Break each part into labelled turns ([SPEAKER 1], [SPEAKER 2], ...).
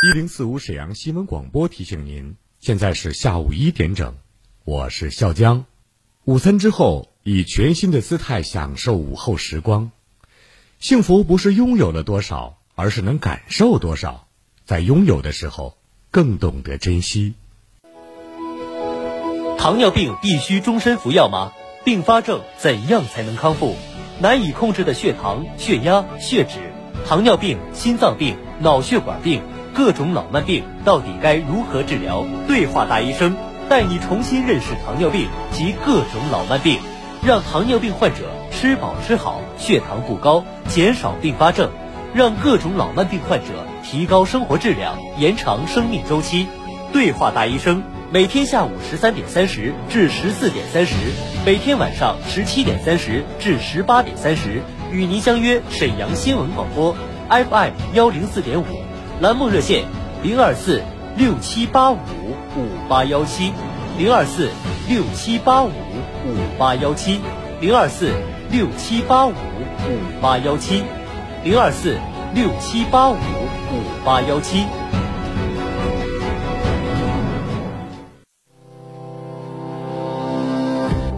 [SPEAKER 1] 一零四五沈阳新闻广播提醒您，现在是下午一点整，我是笑江。午餐之后，以全新的姿态享受午后时光。幸福不是拥有了多少，而是能感受多少。在拥有的时候，更懂得珍惜。
[SPEAKER 2] 糖尿病必须终身服药吗？并发症怎样才能康复？难以控制的血糖、血压、血脂，糖尿病、心脏病、脑血管病。各种老慢病到底该如何治疗？对话大医生带你重新认识糖尿病及各种老慢病，让糖尿病患者吃饱吃好，血糖不高，减少并发症，让各种老慢病患者提高生活质量，延长生命周期。对话大医生每天下午十三点三十至十四点三十，每天晚上十七点三十至十八点三十，与您相约沈阳新闻广播 FM 幺零四点五。栏目热线：零二四六七八五五八幺七，零二四六七八五五八幺七，零二四六七八五五八幺七，零二四六七八五五八幺七。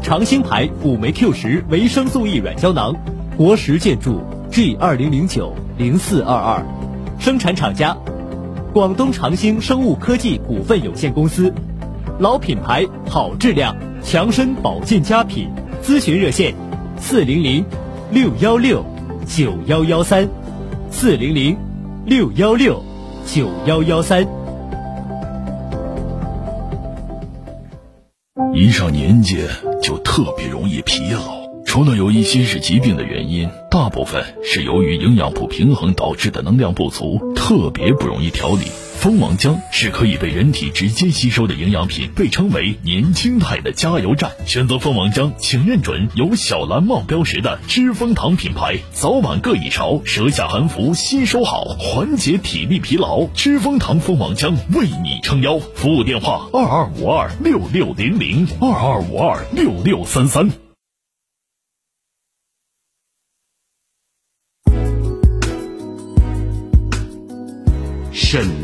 [SPEAKER 2] 长兴牌辅酶 Q 十维生素 E 软胶囊，国石建筑 G 二零零九零四二二。生产厂家：广东长兴生物科技股份有限公司，老品牌，好质量，强身保健佳品。咨询热线：四零零六幺六九幺幺三，四零零六幺六九幺幺三。
[SPEAKER 3] 一上年纪就特别容易疲劳。除了有一些是疾病的原因，大部分是由于营养不平衡导致的能量不足，特别不容易调理。蜂王浆是可以被人体直接吸收的营养品，被称为年轻态的加油站。选择蜂王浆，请认准有小蓝帽标识的知蜂堂品牌，早晚各一勺，舌下含服，吸收好，缓解体力疲劳。知蜂堂蜂王浆为你撑腰，服务电话二二五二六六零零二二五二六六三三。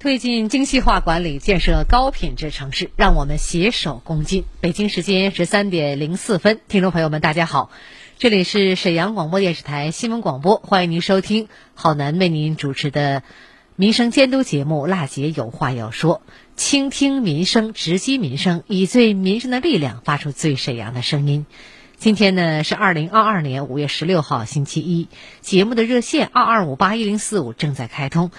[SPEAKER 4] 推进精细化管理，建设高品质城市，让我们携手共进。北京时间十三点零四分，听众朋友们，大家好，这里是沈阳广播电视台新闻广播，欢迎您收听郝楠为您主持的民生监督节目《辣姐有话要说》，倾听民生，直击民生，以最民生的力量，发出最沈阳的声音。今天呢是二零二二年五月十六号，星期一，节目的热线二二五八一零四五正在开通。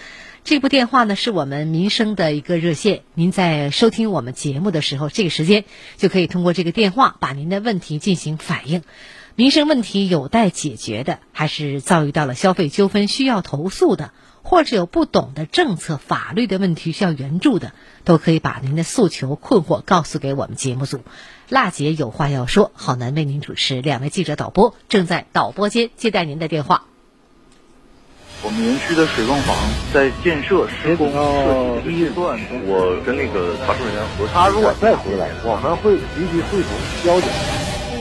[SPEAKER 4] 这部电话呢，是我们民生的一个热线。您在收听我们节目的时候，这个时间就可以通过这个电话把您的问题进行反映。民生问题有待解决的，还是遭遇到了消费纠纷需要投诉的，或者有不懂的政策、法律的问题需要援助的，都可以把您的诉求、困惑告诉给我们节目组。辣姐有话要说，好男为您主持，两位记者导播正在导播间接待您的电话。
[SPEAKER 5] 我们园区的水泵房在建设施工设计阶段，我跟那个查收人员核
[SPEAKER 6] 他如果再回来，我们会立即汇总交警。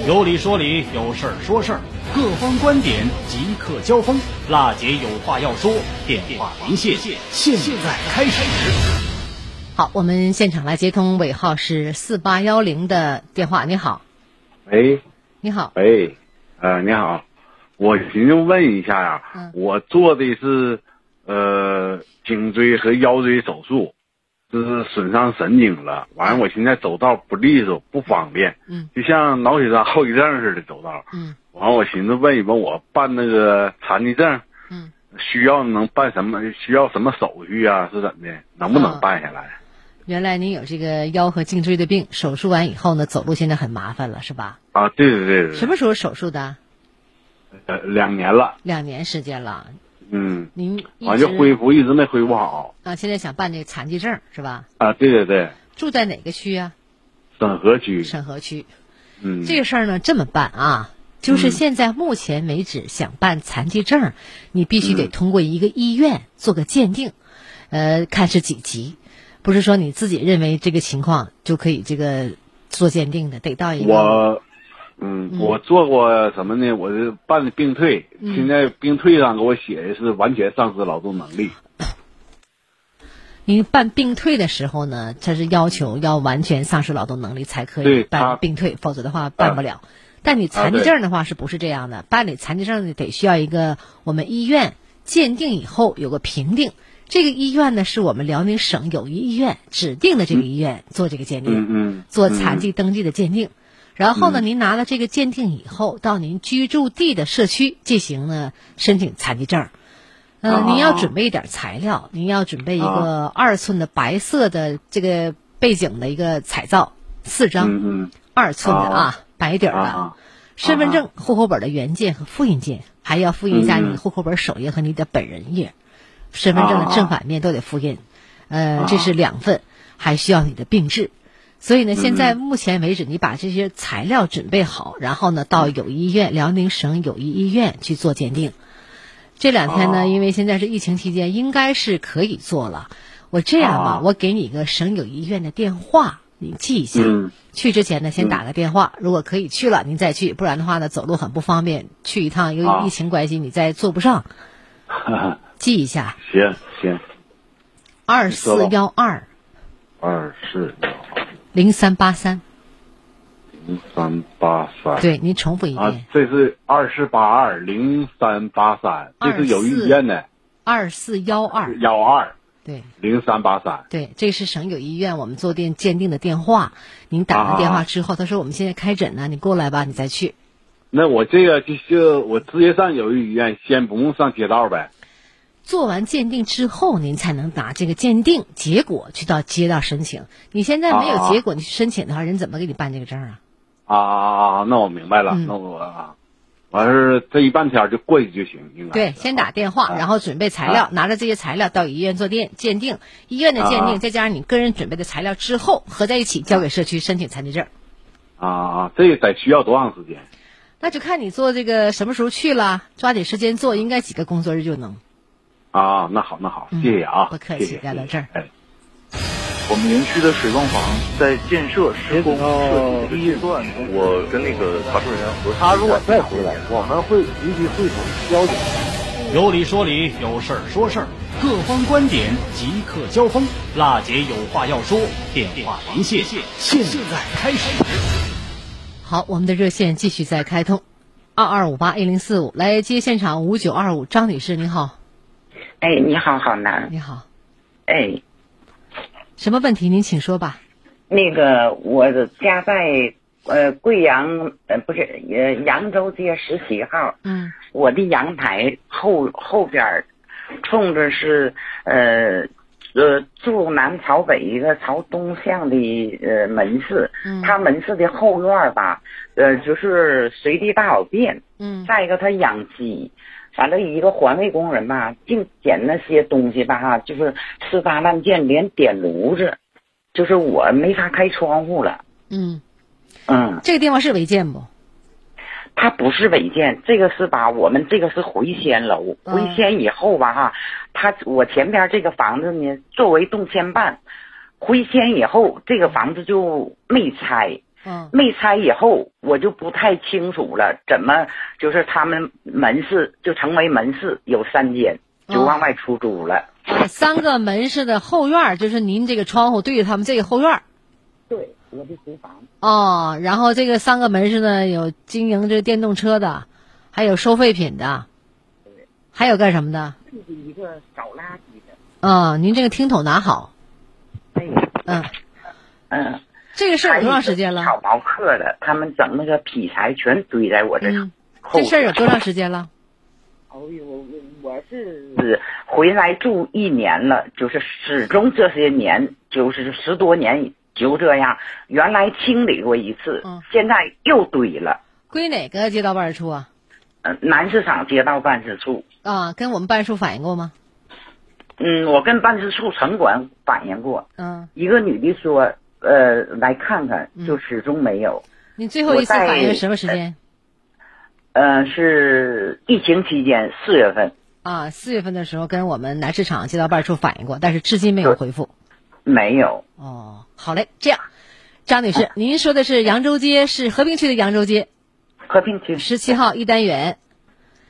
[SPEAKER 7] 有理说理，有事儿说事儿，各方观点即刻交锋。辣姐有话要说，电话连线，现在开始。
[SPEAKER 4] 好，我们现场来接通尾号是四八幺零的电话。你好，
[SPEAKER 8] 喂，
[SPEAKER 4] 你好，
[SPEAKER 8] 喂，呃，你好，我寻思问一下呀、
[SPEAKER 4] 嗯
[SPEAKER 8] 我做的是呃颈椎和腰椎手术，就是损伤神经了，完了我现在走道不利索，不方便，
[SPEAKER 4] 嗯
[SPEAKER 8] 就像脑血栓后遗症似的走道。
[SPEAKER 4] 嗯
[SPEAKER 8] 完了，我寻思问一问，我办那个残疾证
[SPEAKER 4] 嗯，
[SPEAKER 8] 需要能办什么？需要什么手续啊？是怎的？能不
[SPEAKER 4] 啊
[SPEAKER 8] 能办下来？
[SPEAKER 4] 原来您有这个腰和颈椎的病，手术完以后呢，走路现在很麻烦了，是吧？
[SPEAKER 8] 啊，对对对对，
[SPEAKER 4] 什么时候手术的？
[SPEAKER 8] 呃两年了，
[SPEAKER 4] 两年时间了。
[SPEAKER 8] 嗯，
[SPEAKER 4] 您一
[SPEAKER 8] 完就恢复一直没恢复好
[SPEAKER 4] 啊，现在想办这个残疾证是吧？
[SPEAKER 8] 啊，对对对，
[SPEAKER 4] 住在哪个区啊？
[SPEAKER 8] 沈河区，
[SPEAKER 4] 沈河区。
[SPEAKER 8] 嗯，
[SPEAKER 4] 这个事儿呢，这么办啊，就是
[SPEAKER 8] 嗯
[SPEAKER 4] 现在目前为止想办残疾证，你必须得
[SPEAKER 8] 嗯
[SPEAKER 4] 通过一个医院做个鉴定，呃，看是几级，不是说你自己认为这个情况就可以这个做鉴定的，得到一个
[SPEAKER 8] 我，嗯，我做过什么呢？我是办的病退，
[SPEAKER 4] 嗯
[SPEAKER 8] 现在病退上给我写的是完全丧失劳动能力。
[SPEAKER 4] 您办病退的时候呢，它是要求要完全丧失劳动能力才可以办病退，否则的话办不了。但你残疾证的话是不是这样的？办理残疾证，得需要一个我们医院鉴定以后有个评定，这个医院呢是我们辽宁省友谊医院指定的这个医院做这个鉴定，
[SPEAKER 8] 嗯嗯，
[SPEAKER 4] 做残疾登记的鉴定。然后呢，您拿了这个鉴定以后，到您居住地的社区进行呢申请残疾证。呃，
[SPEAKER 8] 啊
[SPEAKER 4] 您要准备一点材料，您要准备一个二寸的白色的这个背景的一个彩照，四张，
[SPEAKER 8] 嗯嗯。
[SPEAKER 4] 二寸的啊，
[SPEAKER 8] 啊
[SPEAKER 4] 白底儿的，
[SPEAKER 8] 啊
[SPEAKER 4] 身份证、户口本的原件和复印件，还要复印一下
[SPEAKER 8] 嗯嗯。
[SPEAKER 4] 你户口本首页和你的本人页，身份证的
[SPEAKER 8] 啊
[SPEAKER 4] 正反面都得复印，呃，
[SPEAKER 8] 啊
[SPEAKER 4] 这是两份，还需要你的病志。所以呢，现在
[SPEAKER 8] 嗯
[SPEAKER 4] 目前为止，你把这些材料准备好，然后呢，到友谊医院、辽宁省友谊医院去做鉴定。这两天呢，
[SPEAKER 8] 哦。
[SPEAKER 4] 因为现在是疫情期间，应该是可以做了。我这样吧，
[SPEAKER 8] 哦。
[SPEAKER 4] 我给你一个省友谊医院的电话，你记一下。
[SPEAKER 8] 嗯。
[SPEAKER 4] 去之前呢，先打个电话，如果可以去了，您再去；不然的话呢，走路很不方便，去一趟由于
[SPEAKER 8] 啊
[SPEAKER 4] 疫情关系，你再坐不上。记一下，
[SPEAKER 8] 行行，
[SPEAKER 4] 二四幺二。
[SPEAKER 8] 二四幺
[SPEAKER 4] 零三八三。
[SPEAKER 8] 零三八三，
[SPEAKER 4] 对，您重复一
[SPEAKER 8] 啊
[SPEAKER 4] 遍，，
[SPEAKER 8] 这是二四八二零三八三，这是友谊医院的
[SPEAKER 4] 二四幺二。
[SPEAKER 8] 幺二
[SPEAKER 4] 对
[SPEAKER 8] 零三八三。
[SPEAKER 4] 对，这是省友医院我们做电鉴定的电话。您打完电话之后，他说我们现在开诊呢，你过来吧，你再去。
[SPEAKER 8] 那我这个就就我直接上友谊医院，先不用上街道呗。
[SPEAKER 4] 做完鉴定之后，您才能拿这个鉴定结果去到街道申请。你现在没有结果，你去申请的话，人怎么给你办这个证啊？
[SPEAKER 8] 啊啊啊！那我明白了，
[SPEAKER 4] 嗯
[SPEAKER 8] 那我啊，完事儿这一半天就过去就行，应该
[SPEAKER 4] 对，先打电话，
[SPEAKER 8] 啊
[SPEAKER 4] 然后准备材料，
[SPEAKER 8] 啊
[SPEAKER 4] 拿着这些材料到医院做鉴鉴定。医院的鉴定
[SPEAKER 8] 啊
[SPEAKER 4] 再加上你个人准备的材料之后，合在一起交给社区申请残疾证。
[SPEAKER 8] 啊啊！这个得需要多长时间？
[SPEAKER 4] 那就看你做这个什么时候去了，抓紧时间做，应该几个工作日就能。
[SPEAKER 8] 啊，那好，那好，
[SPEAKER 4] 嗯
[SPEAKER 8] 谢谢啊，
[SPEAKER 4] 不客气聊到这儿。
[SPEAKER 8] 哎，
[SPEAKER 5] 我们园区的水泵房在建设施工
[SPEAKER 6] 哦
[SPEAKER 5] 设计阶段，我跟那个查收人员核
[SPEAKER 6] 他如果再回来，我们会立即汇总交警。
[SPEAKER 7] 有理说理，有事儿说事儿，各方观点即刻交锋。辣姐有话要说，电话连线，现在开始。
[SPEAKER 4] 好，我们的热线继续在开通，二二五八一零四五来接现场五九二五张女士，您好，
[SPEAKER 9] 哎，你好，好男。
[SPEAKER 4] 你好，
[SPEAKER 9] 哎，
[SPEAKER 4] 什么问题您请说吧。
[SPEAKER 9] 那个我的家在呃贵阳呃不是呃扬州街十七号，
[SPEAKER 4] 嗯。
[SPEAKER 9] 我的阳台后后边儿冲着是呃呃住南朝北一个朝东向的呃门市，他门市的后院儿吧，呃就是随地大小便，
[SPEAKER 4] 嗯，
[SPEAKER 9] 再一个他养鸡，反正一个环卫工人吧，净捡那些东西吧哈，就是吃搭烂建，连点炉子，就是我没法开窗户了，
[SPEAKER 4] 嗯。
[SPEAKER 9] 嗯，
[SPEAKER 4] 这个地方是违建不？
[SPEAKER 9] 它不是违建，这个是吧？我们这个是回迁楼，
[SPEAKER 4] 嗯
[SPEAKER 9] 回迁以后吧哈，它我前边这个房子呢，作为动迁办，回迁以后这个房子就没拆，
[SPEAKER 4] 嗯
[SPEAKER 9] 没拆以后我就不太清楚了，怎么就是他们门市就成为门市有三间，就往外出租了。
[SPEAKER 4] 呃，三个门市的后院儿，就是您这个窗户对着他们这个后院儿。
[SPEAKER 9] 对，我的厨房。
[SPEAKER 4] 哦，然后这个三个门市呢，有经营这电动车的，还有收废品的，还有干什么的？
[SPEAKER 9] 一个扫垃圾的。
[SPEAKER 4] 啊、您这个听筒拿好。
[SPEAKER 9] 哎。
[SPEAKER 4] 嗯
[SPEAKER 9] 嗯。
[SPEAKER 4] 这个事儿有多长时间了？
[SPEAKER 9] 炒毛客的，他们整那个劈柴全堆在我这
[SPEAKER 4] 嗯，
[SPEAKER 9] 后
[SPEAKER 4] 这事儿有多长时间了？
[SPEAKER 9] 哦呦，我我是回来住一年了，就是始终这些年就是十多年就这样。原来清理过一次，
[SPEAKER 4] 嗯
[SPEAKER 9] 现在又堆了。
[SPEAKER 4] 归哪个街道办事处啊？
[SPEAKER 9] 呃，南市场街道办事处。
[SPEAKER 4] 啊，跟我们办事处反映过吗？
[SPEAKER 9] 嗯，我跟办事处城管反映过，
[SPEAKER 4] 嗯，
[SPEAKER 9] 一个女的说，呃，来看看，就始终没有。
[SPEAKER 4] 你最后一次反映什么时间？
[SPEAKER 9] 呃，是疫情期间四月份，
[SPEAKER 4] 啊，四月份的时候跟我们南市场街道办事处反映过，但是至今没有回复。
[SPEAKER 9] 没有。
[SPEAKER 4] 哦，好嘞，这样，张女士，您说的是扬州街，是和平区的扬州街，
[SPEAKER 9] 和平区
[SPEAKER 4] 十七号一单元。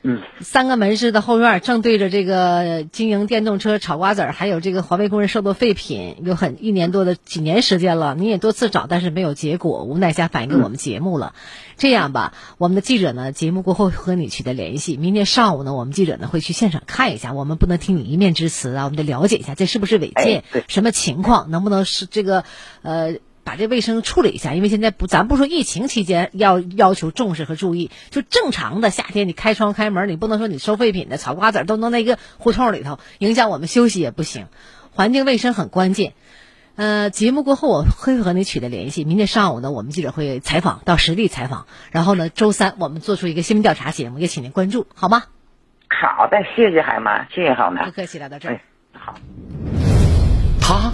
[SPEAKER 9] 嗯，
[SPEAKER 4] 三个门市的后院正对着这个经营电动车炒瓜子儿，还有这个环卫工人收的废品，有很一年多的几年时间了。你也多次找，但是没有结果，无奈下反映给我们节目了。这样吧，我们的记者呢，节目过后和你取得联系。明天上午呢，我们记者呢会去现场看一下，我们不能听你一面之词啊，我们得了解一下这是不是违建，什么情况，能不能是这个呃。把这卫生处理一下，因为现在不，咱不说疫情期间要要求重视和注意，就正常的夏天你开窗开门，你不能说你收废品的炒瓜子儿都弄那个胡同里头，影响我们休息也不行，环境卫生很关键。呃，节目过后我会和你取得联系。明天上午呢，我们记者会采访到实地采访，然后呢，周三我们做出一个新闻调查节目，也请您关注，好吗？
[SPEAKER 9] 好的，谢谢海妈，谢谢好妈。
[SPEAKER 4] 不客气，来到这儿。
[SPEAKER 9] 好。
[SPEAKER 7] 他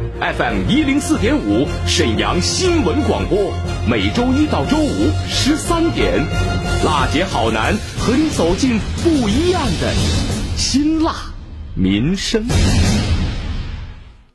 [SPEAKER 7] ，FM 一零四点五沈阳新闻广播，每周一到周五十三点，辣姐好男和你走进不一样的辛辣民生。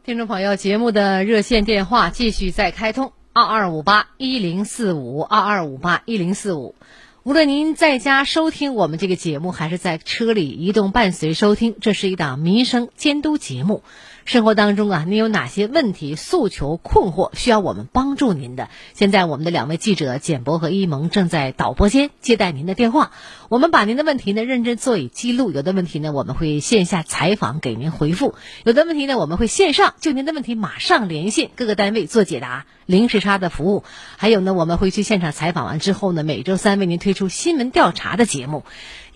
[SPEAKER 4] 听众朋友，节目的热线电话继续在开通，二二五八一零四五，二二五八一零四五。无论您在家收听我们这个节目，还是在车里移动伴随收听，这是一档民生监督节目。生活当中啊，您有哪些问题、诉求、困惑需要我们帮助您的？现在我们的两位记者简博和一萌正在导播间接待您的电话。我们把您的问题呢认真做以记录，有的问题呢我们会线下采访给您回复，有的问题呢我们会线上就您的问题马上连线各个单位做解答，零时差的服务。还有呢，我们会去现场采访完之后呢，每周三为您推出新闻调查的节目，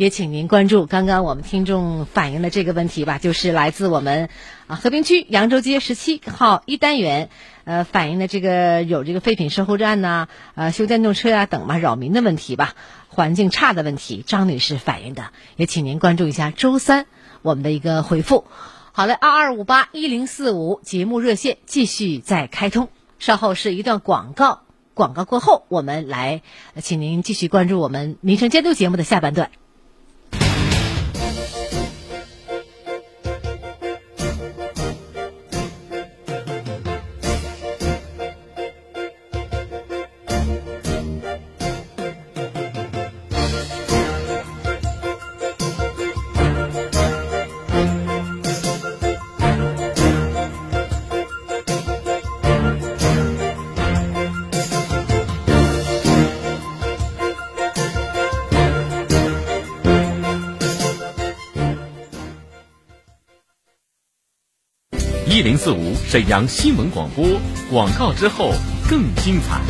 [SPEAKER 4] 也请您关注。刚刚我们听众反映的这个问题吧，就是来自我们啊和平区扬州街十七号一单元。呃，反映的这个有这个废品收后站呐、呃，修电动车呀、等嘛，扰民的问题吧，环境差的问题，张女士反映的，也请您关注一下周三我们的一个回复。好嘞，二二五八一零四五节目热线继续在开通，稍后是一段广告，广告过后我们来，请您继续关注我们民生监督节目的下半段。
[SPEAKER 7] 四五沈阳新闻广播，广告之后更精彩。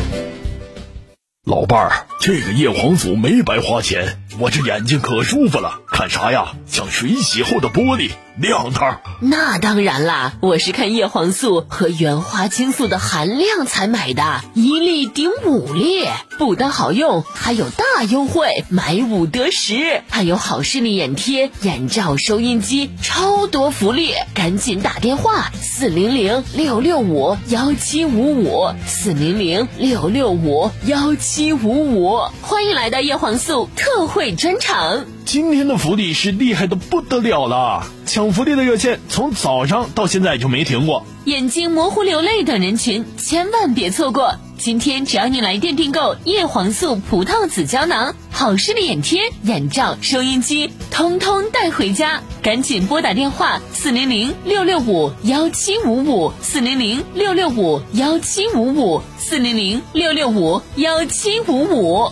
[SPEAKER 3] 老伴儿，这个叶黄素没白花钱，我这眼睛可舒服了，看啥呀？像水洗后的玻璃，亮堂。
[SPEAKER 10] 那当然啦，我是看叶黄素和原花青素的含量才买的，一粒顶五粒，不但好用，还有大优惠，买五得十，还有好视力眼贴、眼罩、收音机，超多福利，赶紧打电话四零零六六五幺七五五四零零六六五幺七五五，欢迎来到叶黄素特惠专场。
[SPEAKER 3] 今天的福利是厉害的不得了了，抢福利的热线从早上到现在就没停过。
[SPEAKER 10] 眼睛模糊、流泪等人群千万别错过。今天只要你来电订购叶黄素葡萄籽胶囊、好视力眼贴、眼罩、收音机，通通带回家。赶紧拨打电话四零零六六五幺七五五四零零六六五幺七五五四零零六六五幺七五五。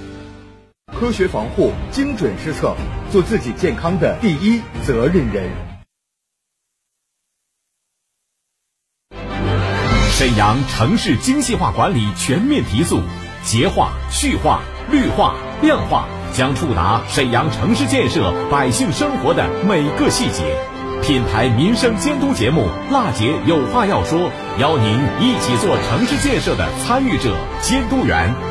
[SPEAKER 11] 科学防护，精准施策，做自己健康的第一责任人。
[SPEAKER 7] 沈阳城市精细化管理全面提速，洁化、序化、绿化、亮化将触达沈阳城市建设百姓生活的每个细节。品牌民生监督节目《辣姐有话要说》，邀您一起做城市建设的参与者、监督员。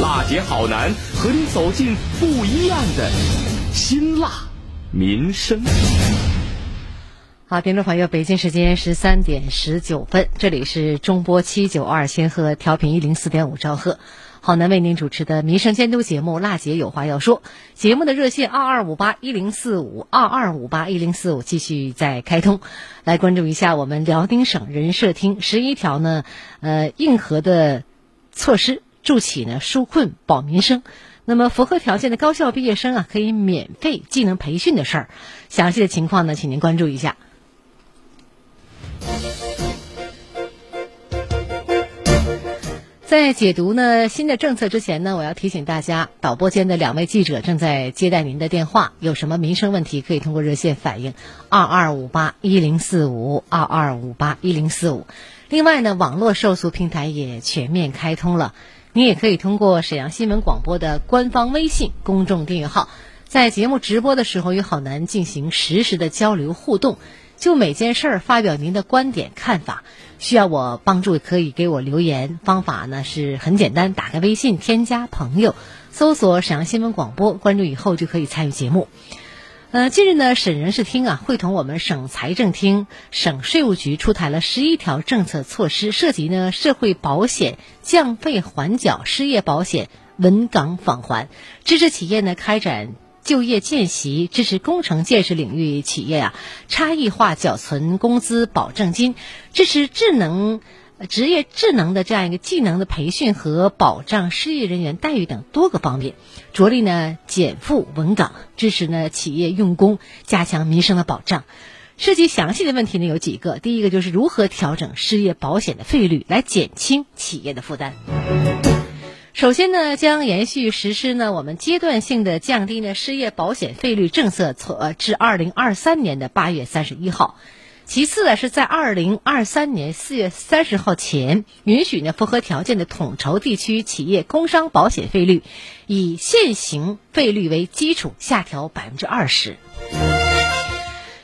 [SPEAKER 12] 辣姐好男和你走进不一样的辛辣民生。
[SPEAKER 4] 好，听众朋友，北京时间十三点十九分，这里是中波七九二千赫调频一零四点五兆赫。好男为您主持的民生监督节目《辣姐有话要说》，节目的热线二二五八一零四五二二五八一零四五继续在开通，来关注一下我们辽宁省人社厅十一条呢，呃硬核的措施，助企呢纾困保民生。那么符合条件的高校毕业生啊，可以免费技能培训的事儿。详细的情况呢，请您关注一下。在解读呢新的政策之前呢，我要提醒大家，导播间的两位记者正在接待您的电话，有什么民生问题可以通过热线反映，二二五八一零四五二二五八一零四五。另外呢，网络受诉平台也全面开通了，你也可以通过沈阳新闻广播的官方微信公众订阅号，在节目直播的时候与郝楠进行实时的交流互动。就每件事儿发表您的观点看法，需要我帮助可以给我留言。方法呢是很简单，打开微信添加朋友，搜索沈阳新闻广播，关注以后就可以参与节目。呃，近日呢，省人事厅啊会同我们省财政厅、省税务局出台了十一条政策措施，涉及呢社会保险降费缓缴、失业保险稳岗返还，支持企业呢开展。就业见习支持工程建设领域企业啊，差异化缴存工资保证金，支持智能职业智能的这样一个技能的培训和保障失业人员待遇等多个方面，着力呢减负稳岗，支持呢企业用工，加强民生的保障。涉及详细的问题呢有几个，第一个就是如何调整失业保险的费率，来减轻企业的负担。首先呢，将延续实施呢我们阶段性的降低呢失业保险费率政策，从至二零二三年的八月三十一号。其次呢，是在二零二三年四月三十号前，允许呢符合条件的统筹地区企业工伤保险费率，以现行费率为基础下调百分之二十。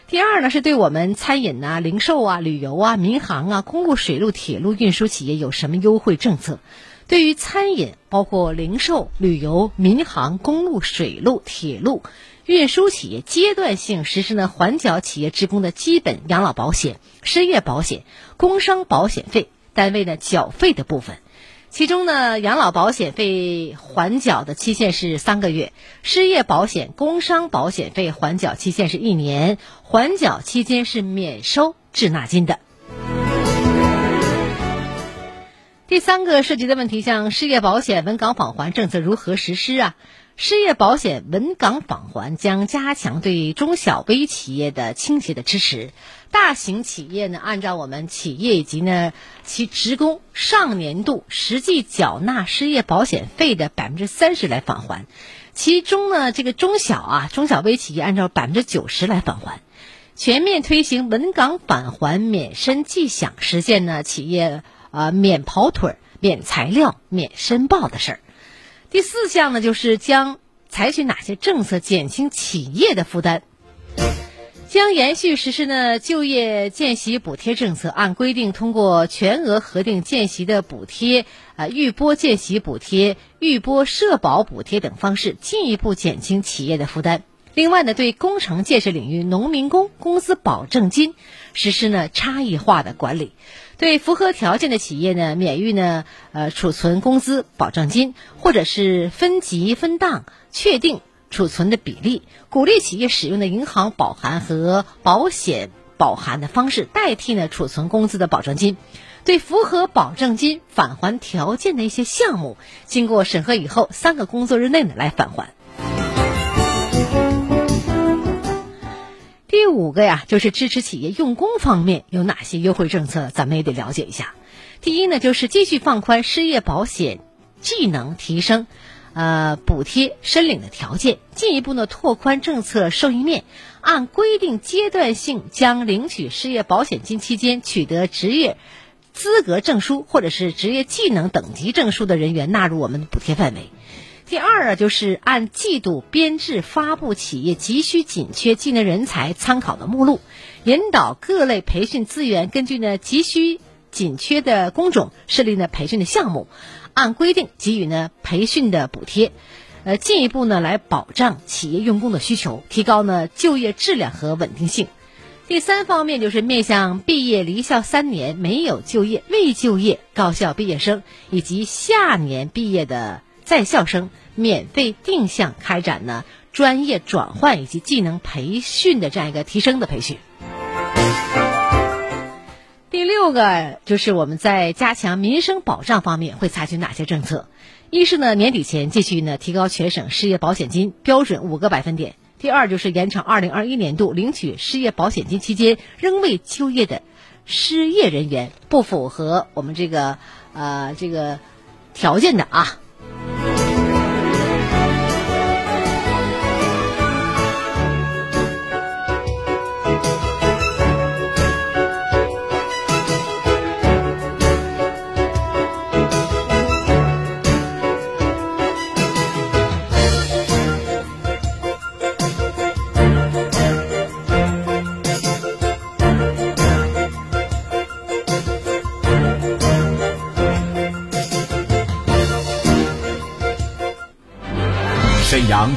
[SPEAKER 4] 第二呢，是对我们餐饮啊、零售啊、旅游啊、民航啊、公路、水路、铁路运输企业有什么优惠政策？对于餐饮，包括零售、旅游、民航、公路、水路、铁路运输企业，阶段性实施呢缓缴企业职工的基本养老保险、失业保险、工伤保险费单位呢缴费的部分。其中呢，养老保险费缓缴的期限是三个月，失业保险、工伤保险费缓缴期限是一年，缓缴期间是免收滞纳金的。第三个涉及的问题，像失业保险稳岗返还政策如何实施啊？失业保险稳岗返还将加强对中小微企业的倾斜的支持，大型企业呢，按照我们企业以及呢其职工上年度实际缴纳失业保险费的百分之三十来返还，其中呢这个中小啊中小微企业按照百分之九十来返还，全面推行稳岗返还免申即享，实现呢企业。啊，免跑腿、免材料、免申报的事儿。第四项呢，就是将采取哪些政策减轻企业的负担？将延续实施呢就业见习补贴政策，按规定通过全额核定见习的补贴、啊预拨见习补贴、预拨社保补贴等方式，进一步减轻企业的负担。另外呢，对工程建设领域农民工工资保证金实施呢差异化的管理。对符合条件的企业呢，免予呢呃储存工资保证金，或者是分级分档确定储存的比例，鼓励企业使用的银行保函和保险保函的方式代替呢储存工资的保证金。对符合保证金返还条件的一些项目，经过审核以后，三个工作日内呢来返还。第五个呀，就是支持企业用工方面有哪些优惠政策，咱们也得了解一下。第一呢，就是继续放宽失业保险技能提升，呃，补贴申领的条件，进一步呢拓宽政策受益面，按规定阶段性将领取失业保险金期间取得职业资格证书或者是职业技能等级证书的人员纳入我们的补贴范围。第二啊，就是按季度编制发布企业急需紧缺技能人才参考的目录，引导各类培训资源根据呢急需紧缺的工种设立呢培训的项目，按规定给予呢培训的补贴，呃，进一步呢来保障企业用工的需求，提高呢就业质量和稳定性。第三方面就是面向毕业离校三年没有就业、未就业高校毕业生以及下年毕业的。在校生免费定向开展呢专业转换以及技能培训的这样一个提升的培训。第六个就是我们在加强民生保障方面会采取哪些政策？一是呢，年底前继续呢提高全省失业保险金标准五个百分点；第二就是延长二零二一年度领取失业保险金期间仍未就业的失业人员不符合我们这个呃这个条件的啊。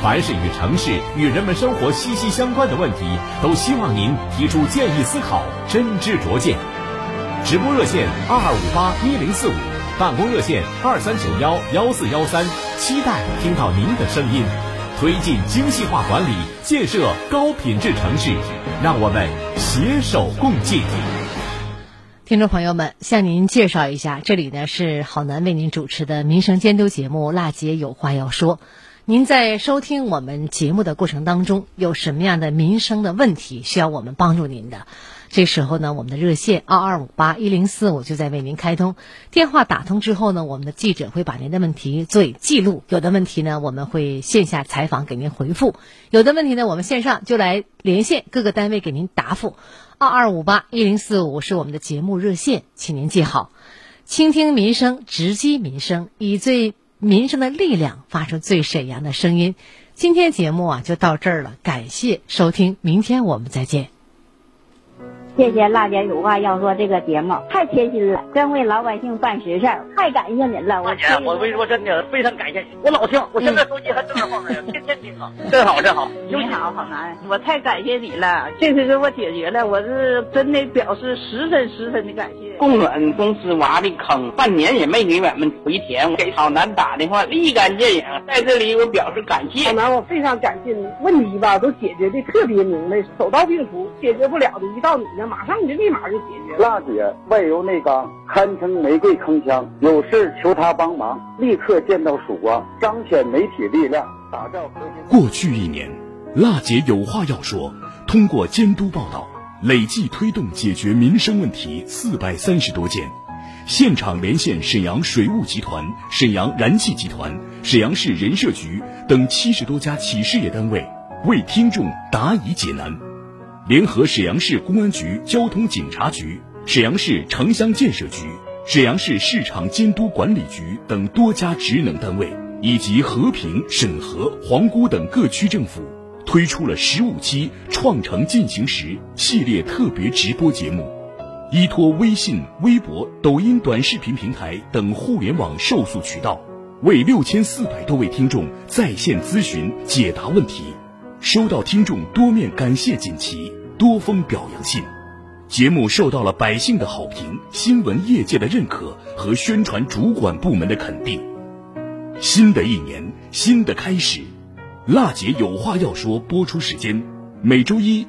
[SPEAKER 7] 凡是与城市、与人们生活息息相关的问题，都希望您提出建议思考，真知灼见。直播热线二二五八一零四五，办公热线二三九幺幺四幺三，期待听到您的声音。推进精细化管理，建设高品质城市，让我们携手共进。
[SPEAKER 4] 听众朋友们，向您介绍一下，这里呢是好男为您主持的民生监督节目《辣姐有话要说》。您在收听我们节目的过程当中，有什么样的民生的问题需要我们帮助您的？这时候呢，我们的热线二二五八一零四五就在为您开通。电话打通之后呢，我们的记者会把您的问题做以记录。有的问题呢，我们会线下采访给您回复；有的问题呢，我们线上就来连线各个单位给您答复。二二五八一零四五是我们的节目热线，请您记好。倾听民生，直击民生，以最。民生的力量，发出最沈阳的声音。今天节目啊，就到这儿了。感谢收听，明天我们再见。
[SPEAKER 13] 谢谢辣姐有话要说这个节目太贴心了，真为老百姓办实事儿，太感谢您了。
[SPEAKER 14] 我姐，我跟你说真的，非常感谢你，我老听，我现在手机还正在放着呢，天天听啊，真好真好。
[SPEAKER 13] 你好，好男，我太感谢你了，这次给我解决了，我是真的表示十分十分的感谢。
[SPEAKER 15] 供暖公司挖的坑，半年也没给俺们回填，给好男打电话立竿见影，在这里我表示感谢。
[SPEAKER 16] 好男，我非常感谢你，问题吧都解决的特别明白，手到病除，解决不了的一到你那。马上你就立马就解决了。
[SPEAKER 6] 辣姐外柔内刚，堪称玫瑰铿锵。有事求她帮忙，立刻见到曙光，彰显媒体力量，打造和
[SPEAKER 17] 平。过去一年，辣姐有话要说。通过监督报道，累计推动解决民生问题四百三十多件，现场连线沈阳水务集团、沈阳燃气集团、沈阳市人社局等七十多家企事业单位，为听众答疑解难。联合沈阳市公安局交通警察局、沈阳市城乡建设局、沈阳市市场监督管理局等多家职能单位，以及和平、沈河、皇姑等各区政府，推出了十五期“创城进行时”系列特别直播节目，依托微信、微博、抖音短视频平台等互联网受诉渠道，为六千四百多位听众在线咨询解答问题，收到听众多面感谢锦旗。多封表扬信，节目受到了百姓的好评、新闻业界的认可和宣传主管部门的肯定。新的一年，新的开始，辣姐有话要说。播出时间：每周一。